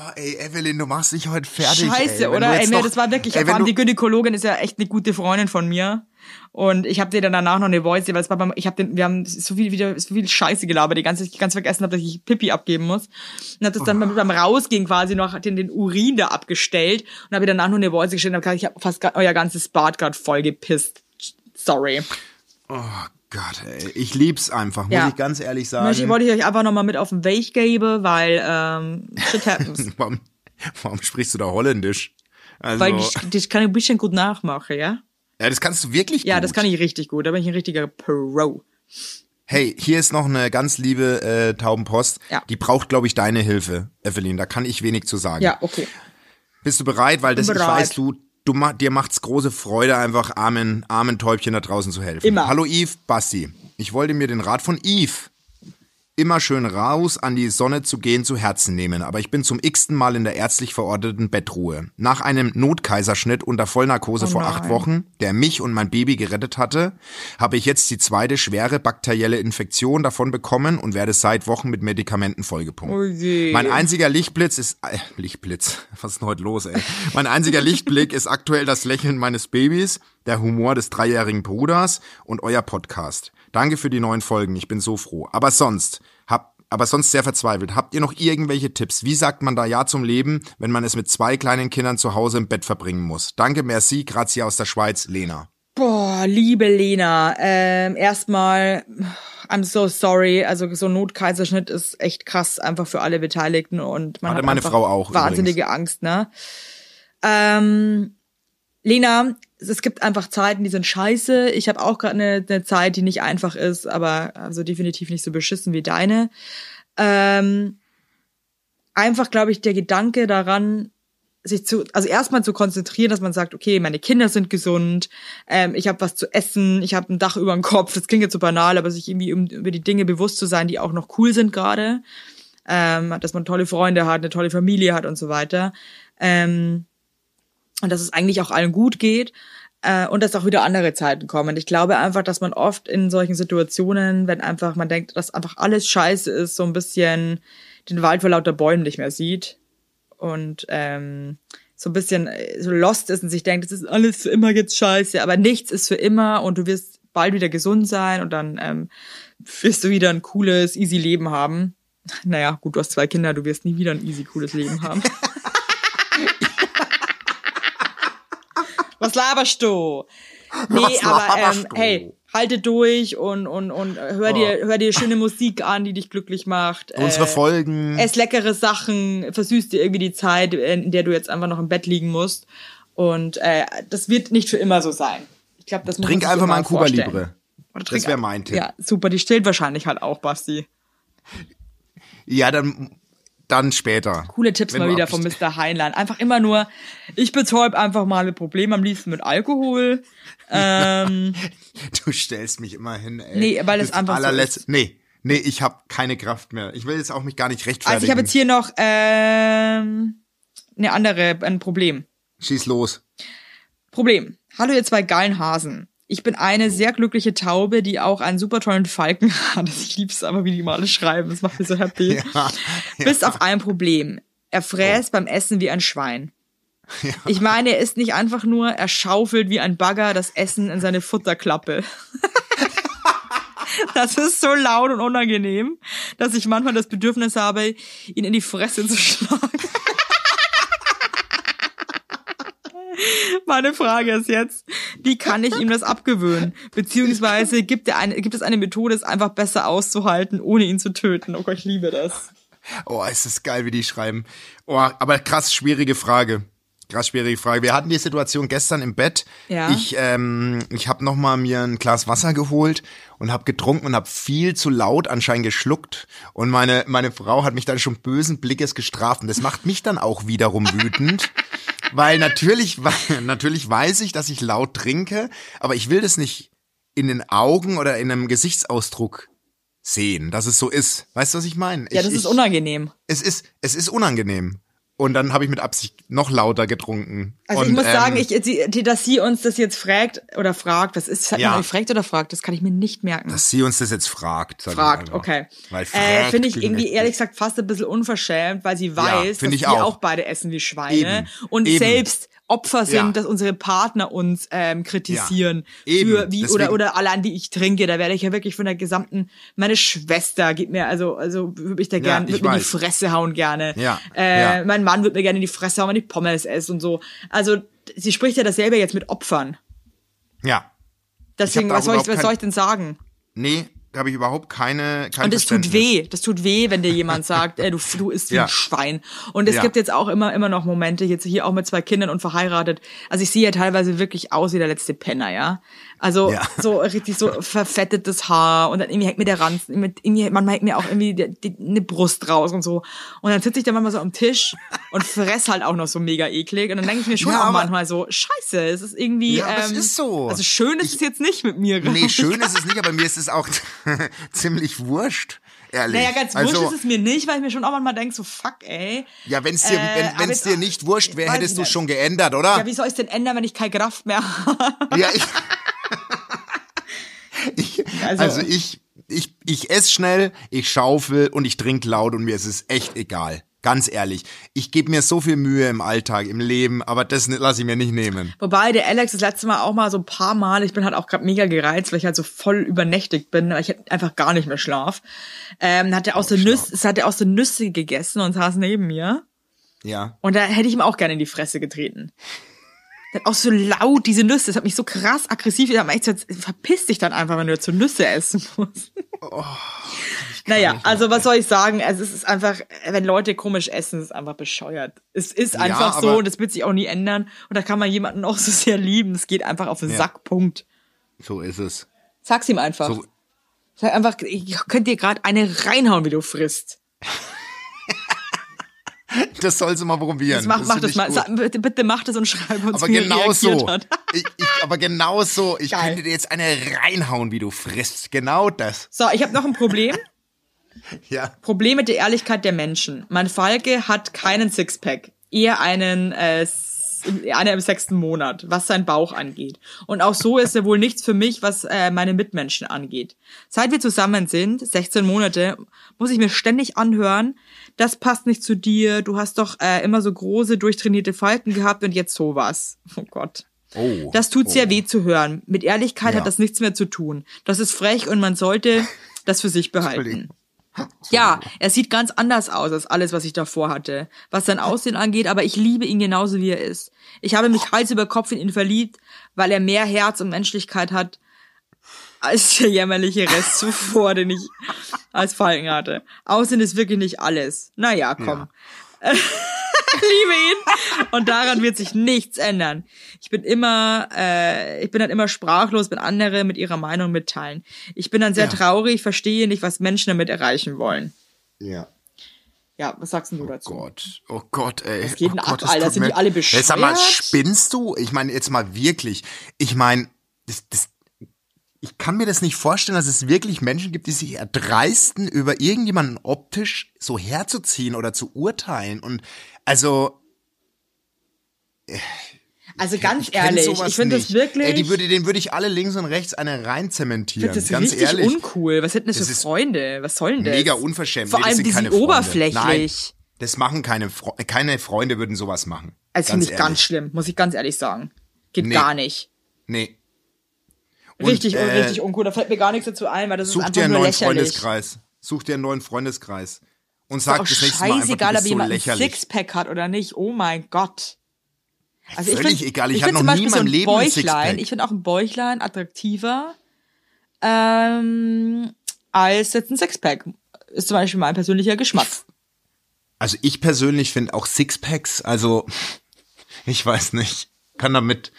Oh, ey, Evelyn, du machst dich heute fertig. Scheiße, ey. Oder? Ey, mir, noch- das war wirklich, ey, die Gynäkologin ist ja echt eine gute Freundin von mir. Und ich habe dir dann danach noch eine Voice, weil es war beim, ich habe den, wir haben so viel wieder, so viel Scheiße gelabert, die ganze, ich ganz vergessen habe, dass ich Pipi abgeben muss. Und hab das dann beim, beim Rausgehen quasi noch den, den Urin da abgestellt und habe danach nur eine Voice gestellt und hab gesagt, ich habe fast euer ganzes Bad gerade voll gepisst. Sorry. oh Gott, ey, ich lieb's einfach, muss Ja. ich ganz ehrlich Ich sagen. wollte ich euch einfach nochmal mit auf den Weg geben, weil ähm, shit happens. Warum, warum sprichst du da Holländisch? Also, weil ich, das kann ich ein bisschen gut nachmachen, ja? ja, das kannst du wirklich Ja, gut. das kann ich richtig gut. Da bin ich ein richtiger Pro. Hey, hier ist noch eine ganz liebe äh, Taubenpost. Ja. Die braucht, glaube ich, deine Hilfe, Evelyn. Da kann ich wenig zu sagen. Ja, okay. Bist du bereit? Weil das, Bin ich bereit. weiß, du, du ma dir macht's große Freude, einfach armen, armen Täubchen da draußen zu helfen. Immer. Hallo Yves, Basti. Ich wollte mir den Rat von Yves immer schön raus an die Sonne zu gehen zu Herzen nehmen, aber ich bin zum x-ten Mal in der ärztlich verordneten Bettruhe. Nach einem Notkaiserschnitt unter Vollnarkose Oh vor acht Wochen, der mich und mein Baby gerettet hatte, habe ich jetzt die zweite schwere bakterielle Infektion davon bekommen und werde seit Wochen mit Medikamenten vollgepumpt. Oh. Mein einziger Lichtblitz ist äh, Lichtblitz. Was ist denn heute los, ey? Mein einziger Lichtblick ist aktuell das Lächeln meines Babys, der Humor des dreijährigen Bruders und euer Podcast. Danke für die neuen Folgen, ich bin so froh. Aber sonst, hab, aber sonst sehr verzweifelt. Habt ihr noch irgendwelche Tipps? Wie sagt man da Ja zum Leben, wenn man es mit zwei kleinen Kindern zu Hause im Bett verbringen muss? Danke, merci, grazie aus der Schweiz, Lena. Boah, liebe Lena, ähm, erstmal, I'm so sorry. Also so ein Notkaiserschnitt ist echt krass, einfach für alle Beteiligten und man Hatte hat meine Frau auch wahnsinnige Angst, ne? Ähm, Lena, es gibt einfach Zeiten, die sind scheiße. Ich habe auch gerade eine, eine Zeit, die nicht einfach ist, aber also definitiv nicht so beschissen wie deine. Ähm, einfach, glaube ich, der Gedanke daran, sich zu, also erstmal zu konzentrieren, dass man sagt, okay, meine Kinder sind gesund, ähm, ich habe was zu essen, ich habe ein Dach über dem Kopf. Das klingt jetzt so banal, aber sich irgendwie um, über die Dinge bewusst zu sein, die auch noch cool sind gerade, ähm, dass man tolle Freunde hat, eine tolle Familie hat und so weiter. Ähm, und dass es eigentlich auch allen gut geht äh, und dass auch wieder andere Zeiten kommen. Ich glaube einfach, dass man oft in solchen Situationen, wenn einfach man denkt, dass einfach alles scheiße ist, so ein bisschen den Wald vor lauter Bäumen nicht mehr sieht und ähm, so ein bisschen äh, so lost ist und sich denkt, es ist alles für immer jetzt scheiße, aber nichts ist für immer und du wirst bald wieder gesund sein und dann ähm, wirst du wieder ein cooles, easy Leben haben. Naja, gut, du hast zwei Kinder, du wirst nie wieder ein easy, cooles Leben haben. Was laberst du? Nee, Was aber ähm, du? hey, halte durch und, und, und hör, dir, hör dir schöne Musik an, die dich glücklich macht. Unsere Äh, Folgen. Ess leckere Sachen, versüß dir irgendwie die Zeit, in der du jetzt einfach noch im Bett liegen musst. Und äh, das wird nicht für immer so sein. Ich glaube, das muss Trink einfach mal ein Cuba vorstellen. Libre. Oder Das wäre mein Tipp. Ja, super. Die stillt wahrscheinlich halt auch, Basti. Ja, dann, dann später. Coole Tipps mal wieder von Mr. Heinlein. Einfach immer nur, ich betäub einfach mal ein Problem, am liebsten mit Alkohol. Ähm, Du stellst mich immer hin, ey. Nee, weil es Das einfach so ist. Nee, nee, ich habe keine Kraft mehr. Ich will jetzt auch mich gar nicht rechtfertigen. also ich habe jetzt hier noch ähm, eine andere, ein Problem. Schieß los. Problem. Hallo ihr zwei geilen Hasen. Ich bin eine sehr glückliche Taube, die auch einen super tollen Falken hat. Ich lieb's aber, wie die mal alle schreiben. Das macht mich so happy. Ja, Bis auf ein Problem. Er fräst beim Essen wie ein Schwein. Ich meine, er ist nicht einfach nur, er schaufelt wie ein Bagger das Essen in seine Futterklappe. Das ist so laut und unangenehm, dass ich manchmal das Bedürfnis habe, ihn in die Fresse zu schlagen. Meine Frage ist jetzt, wie kann ich ihm das abgewöhnen? Beziehungsweise gibt, er eine, gibt es eine Methode, es einfach besser auszuhalten, ohne ihn zu töten? Oh Gott, ich liebe das. Oh, ist das geil, wie die schreiben. Oh, aber krass schwierige Frage. Krass schwierige Frage. Wir hatten die Situation gestern im Bett. Ja. Ich, ähm, ich habe noch mal mir ein Glas Wasser geholt und habe getrunken und habe viel zu laut anscheinend geschluckt. Und meine meine Frau hat mich dann schon bösen Blickes gestraft. Und das macht mich dann auch wiederum wütend. Weil natürlich, natürlich weiß ich, dass ich laut trinke, aber ich will das nicht in den Augen oder in einem Gesichtsausdruck sehen, dass es so ist. Weißt du, was ich meine? Ja, das ist ich, unangenehm. Es ist, es ist unangenehm. Und dann habe ich mit Absicht noch lauter getrunken. Also und, ich muss ähm, sagen, ich, die, die, dass sie uns das jetzt fragt oder fragt, was ist, hat Ja. man fragt oder fragt, das kann ich mir nicht merken. dass sie uns das jetzt fragt. fragt, okay. Weil Äh, Finde ich irgendwie ehrlich gesagt fast ein bisschen unverschämt, weil sie weiß, dass find ich wir auch. auch beide essen wie Schweine Eben, und eben. selbst Opfer sind, Ja. dass unsere Partner uns ähm, kritisieren. Ja, eben. Für wie, oder, Deswegen- oder allein wie ich trinke, da werde ich ja wirklich von der gesamten, meine Schwester gibt mir, also, also würde ich da gerne, ich würde mir in die. Fresse hauen gerne. Ja, Äh, ja. Mein Mann würde mir gerne in die Fresse hauen, wenn ich Pommes esse und so. Also, sie spricht ja dasselbe jetzt mit Opfern. Ja. Deswegen, was soll, ich, was soll ich denn sagen? Nee, habe ich überhaupt keine, kein Und es tut weh. Das tut weh, wenn dir jemand sagt, ey, du, du isst wie Ja. ein Schwein. Und es Ja. gibt jetzt auch immer, immer noch Momente, jetzt hier auch mit zwei Kindern und verheiratet. Also ich sehe ja teilweise wirklich aus wie der letzte Penner, ja. Also Ja. so richtig so verfettetes Haar und dann irgendwie hängt mir der Ranzen, irgendwie, manchmal hängt mir auch irgendwie die, die, eine Brust raus und so. Und dann sitze ich da manchmal so am Tisch und fress halt auch noch so mega eklig. Und dann denke ich mir schon Ja, auch manchmal so, scheiße, es ist irgendwie. Ja, es ähm, ist so. Also schön ist es jetzt nicht mit mir. Nee, schön ist es nicht, aber mir ist es auch ziemlich wurscht. Ehrlich. Naja, ganz also, wurscht ist es mir nicht, weil ich mir schon auch manchmal denke, so fuck, ey. Ja, wenn es dir, Äh, wenn, wenn's jetzt- dir nicht wurscht wäre, hättest ich du schon geändert, oder? Ja, wie soll ich denn ändern, wenn ich keine Kraft mehr habe? Ja, ich, ich, Also- also, ich, ich, ich esse schnell, ich schaufel und ich trinke laut und mir ist es echt egal. Ganz ehrlich. Ich gebe mir so viel Mühe im Alltag, im Leben, aber das lasse ich mir nicht nehmen. Wobei der Alex das letzte Mal auch mal so ein paar Mal, ich bin halt auch gerade mega gereizt, weil ich halt so voll übernächtigt bin, weil ich halt einfach gar nicht mehr schlaf. Ähm, hat er aus der Nüsse, hat er aus der Nüsse gegessen und saß neben mir. Ja. Und da hätte ich ihm auch gerne in die Fresse getreten. Hat auch so laut diese Nüsse, das hat mich so krass aggressiv, ich echt gesagt, verpiss dich dann einfach, wenn du jetzt so Nüsse essen musst. naja, also was soll ich sagen? Also es ist einfach, wenn Leute komisch essen, ist es einfach bescheuert. Es ist einfach so aber- und das wird sich auch nie ändern. Und da kann man jemanden auch so sehr lieben. Es geht einfach auf den Ja. Sack, Punkt. So ist es. Sag's ihm einfach. So, Sag einfach, ich könnte dir gerade eine reinhauen, wie du frisst. das sollst du mal probieren. Jetzt mach, mach find das mal. Sag, bitte, bitte mach das und schreib uns, aber wie genau so. Ich, ich, aber genau so. Ich Geil. könnte dir jetzt eine reinhauen, wie du frisst. Genau das. So, ich habe noch ein Problem. Ja. Problem mit der Ehrlichkeit der Menschen. Mein Falke hat keinen Sixpack, eher einen äh, einer im sechsten Monat, was sein Bauch angeht. Und auch so ist er wohl nichts für mich, was äh, meine Mitmenschen angeht. Seit wir zusammen sind, 16 Monate, muss ich mir ständig anhören, das passt nicht zu dir, du hast doch äh, immer so große, durchtrainierte Falten gehabt und jetzt sowas. Oh Gott. Oh. Das tut sehr oh. weh zu hören. Mit Ehrlichkeit Ja. hat das nichts mehr zu tun. Das ist frech und man sollte das für sich behalten. Ja, er sieht ganz anders aus als alles, was ich davor hatte, was sein Aussehen angeht, aber ich liebe ihn genauso, wie er ist. Ich habe mich Hals über Kopf in ihn verliebt, weil er mehr Herz und Menschlichkeit hat als der jämmerliche Rest zuvor, den ich als Falken hatte. Aussehen ist wirklich nicht alles. Naja, komm. liebe ihn und daran wird sich nichts ändern. Ich bin immer, äh, ich bin dann immer sprachlos, wenn andere mit ihrer Meinung mitteilen. Ich bin dann sehr Ja. traurig, verstehe nicht, was Menschen damit erreichen wollen. Ja. Ja, was sagst denn du Oh dazu? Gott, oh Gott, ey. Was geht oh Gott, ab, es Alter? Sind die alle Ey, Sag mal, bescheuert? spinnst du? Ich meine, jetzt mal wirklich. Ich meine, das, das, ich kann mir das nicht vorstellen, dass es wirklich Menschen gibt, die sich erdreisten, über irgendjemanden optisch so herzuziehen oder zu urteilen. Und also, Also ganz kenn ehrlich, ich finde das wirklich, Ey, die würde, den würde ich alle links und rechts eine rein zementieren. das ist ganz richtig ehrlich. uncool. Was hätten das, Das für Freunde? Was sollen das? Mega unverschämt. Vor Nee, das allem sind die sind Freunde. oberflächlich. Nein, das machen keine, Fre keine Freunde würden sowas machen. Also finde ich ehrlich. ganz schlimm, muss ich ganz ehrlich sagen. Geht Nee. gar nicht. Nee. Und, Richtig, äh, richtig uncool. Da fällt mir gar nichts dazu ein, weil das ist Such einfach dir einen nur neuen lächerlich. Freundeskreis. Such dir einen neuen Freundeskreis. Und sag das nächste Mal einfach, du ob bist so jemand ein lächerlich. Sixpack hat oder nicht. Oh mein Gott. Also Völlig find- egal. Ich find hatte noch nie in so meinem ein Leben ein Bäuchlein. Sixpack. Ich finde auch ein Bäuchlein attraktiver ähm, als jetzt ein Sixpack. Ist zum Beispiel mein persönlicher Geschmack. Also ich persönlich finde auch Sixpacks, also ich weiß nicht, kann damit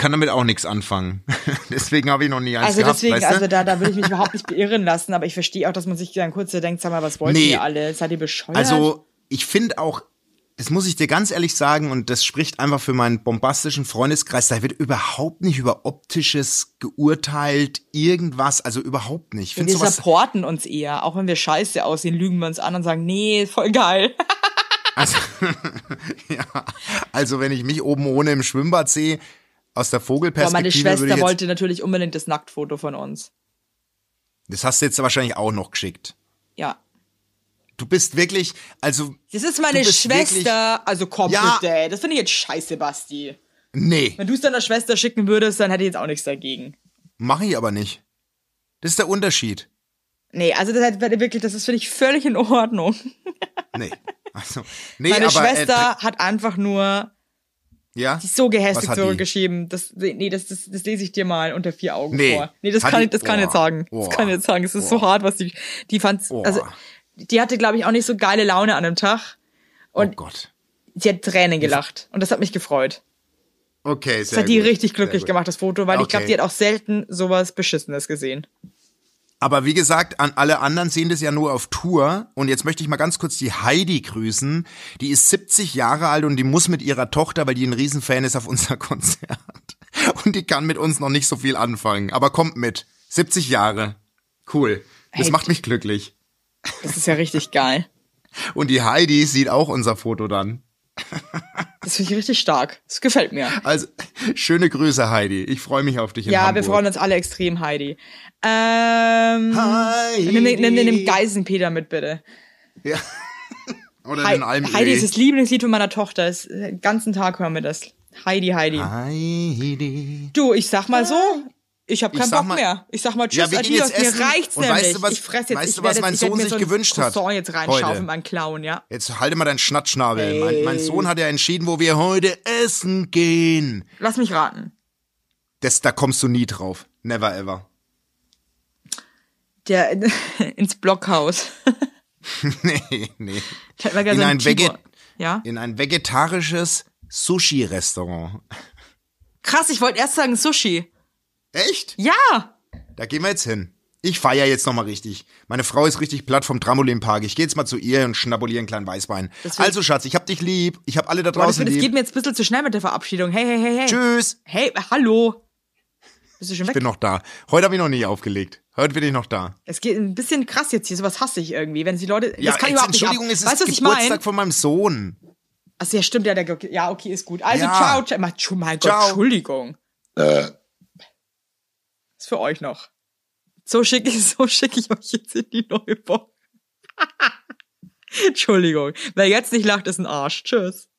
kann damit auch nichts anfangen. deswegen habe ich noch nie eins Also gehabt, deswegen, weißt du? also da, da will ich mich überhaupt nicht beirren lassen, aber ich verstehe auch, dass man sich dann kurz so denkt, sag mal, was wollt Nee. ihr alle? Seid ihr bescheuert? Also, ich finde auch, das muss ich dir ganz ehrlich sagen, und das spricht einfach für meinen bombastischen Freundeskreis, da wird überhaupt nicht über optisches geurteilt, irgendwas, also überhaupt nicht. Ich wir supporten uns eher. Auch wenn wir scheiße aussehen, lügen wir uns an und sagen, nee, voll geil. also, ja, also wenn ich mich oben ohne im Schwimmbad sehe, aus der Aber Vogelperspektive meine würde Schwester wollte natürlich unbedingt das Nacktfoto von uns. das hast du jetzt wahrscheinlich auch noch geschickt. Ja. Du bist wirklich, also, Das ist meine Schwester. wirklich- also komm Ja. bitte. Das finde ich jetzt scheiße, Basti. nee, Wenn du es deiner Schwester schicken würdest, dann hätte ich jetzt auch nichts dagegen. mache ich aber nicht. Das ist der Unterschied. Nee, also das hat wirklich, das ist finde ich völlig in Ordnung. Nee. Also, nee, Meine aber, Schwester hat einfach nur äh, ja? die ist so gehässig zurückgeschrieben. Das, nee, das, das, das lese ich dir mal unter vier Augen Nee. vor. Nee, das Hat kann ich, das kann ich jetzt sagen. Das Boah. kann ich jetzt sagen. Es ist so Boah. hart, was die, die fand, also, die hatte, glaube ich, auch nicht so geile Laune an dem Tag. Oh Und Gott. sie hat Tränen gelacht. Und das hat mich gefreut. Okay, Das sehr hat die gut. richtig glücklich gemacht, das Foto, weil ich glaube, Okay. die hat auch selten sowas Beschissenes gesehen. Aber wie gesagt, an alle anderen sehen das ja nur auf Tour. Und jetzt möchte ich mal ganz kurz die Heidi grüßen. Die ist 70 Jahre alt und die muss mit ihrer Tochter, weil die ein Riesenfan ist, auf unser Konzert. Und die kann mit uns noch nicht so viel anfangen. Aber kommt mit. 70 Jahre. Cool. Das Hey. macht mich glücklich. Das ist ja richtig geil. Und die Heidi sieht auch unser Foto dann. Das finde ich richtig stark. Das gefällt mir. Also, schöne Grüße, Heidi. Ich freue mich auf dich in Ja, Hamburg. wir freuen uns alle extrem, Heidi. Ähm, Heidi. Nimm, nimm, nimm den Geisenpeter mit, bitte. Ja. Oder Hei den Alm Heidi ist das Lieblingslied von meiner Tochter. Das, den ganzen Tag hören wir das. Heidi, Heidi. Heidi. Du, ich sag mal so, ich habe keinen Bock mal- mehr. Ich sag mal Tschüss, Ja, adios, mir reicht's Und nämlich. weißt du, was- ich fress jetzt, weißt du, was jetzt, mein Sohn sich so gewünscht hat? Croissant jetzt reinschaufeln, mein Clown, ja. Jetzt halte mal deinen Schnattschnabel. Mein, mein Sohn hat ja entschieden, wo wir heute essen gehen. Lass mich raten. Das, da kommst du nie drauf. Never ever. Der ins Blockhaus. nee, nee. In so ein Veget- Ja? In ein vegetarisches Sushi-Restaurant. Krass, ich wollte erst sagen Sushi. Echt? Ja! Da gehen wir jetzt hin. Ich feier jetzt nochmal richtig. Meine Frau ist richtig platt vom Trampolinpark. Ich gehe jetzt mal zu ihr und schnabuliere einen kleinen Weißwein. Also, Schatz, ich hab dich lieb. Ich hab alle da Boah, das, draußen lieb. geht mir jetzt ein bisschen zu schnell mit der Verabschiedung. Hey, hey, hey, hey. Tschüss. Hey, hallo. Bist du schon Ich weg? bin noch da. Heute habe ich noch nicht aufgelegt. Heute bin ich noch da. Es geht ein bisschen krass jetzt hier, sowas hasse ich irgendwie, wenn die Leute, Ja, das kann ich jetzt, überhaupt nicht ab. Entschuldigung, es ist Weißt was ich Geburtstag meine? von meinem Sohn. Achso, ja, stimmt, ja, der, ja, okay, ist gut. Also, Ja. ciao, ciao, Tschu- mein Gott, Ciao. Entschuldigung. Ist für euch noch. So schicke ich, so schicke ich euch jetzt in die neue Woche. Entschuldigung. Wer jetzt nicht lacht, ist ein Arsch. Tschüss.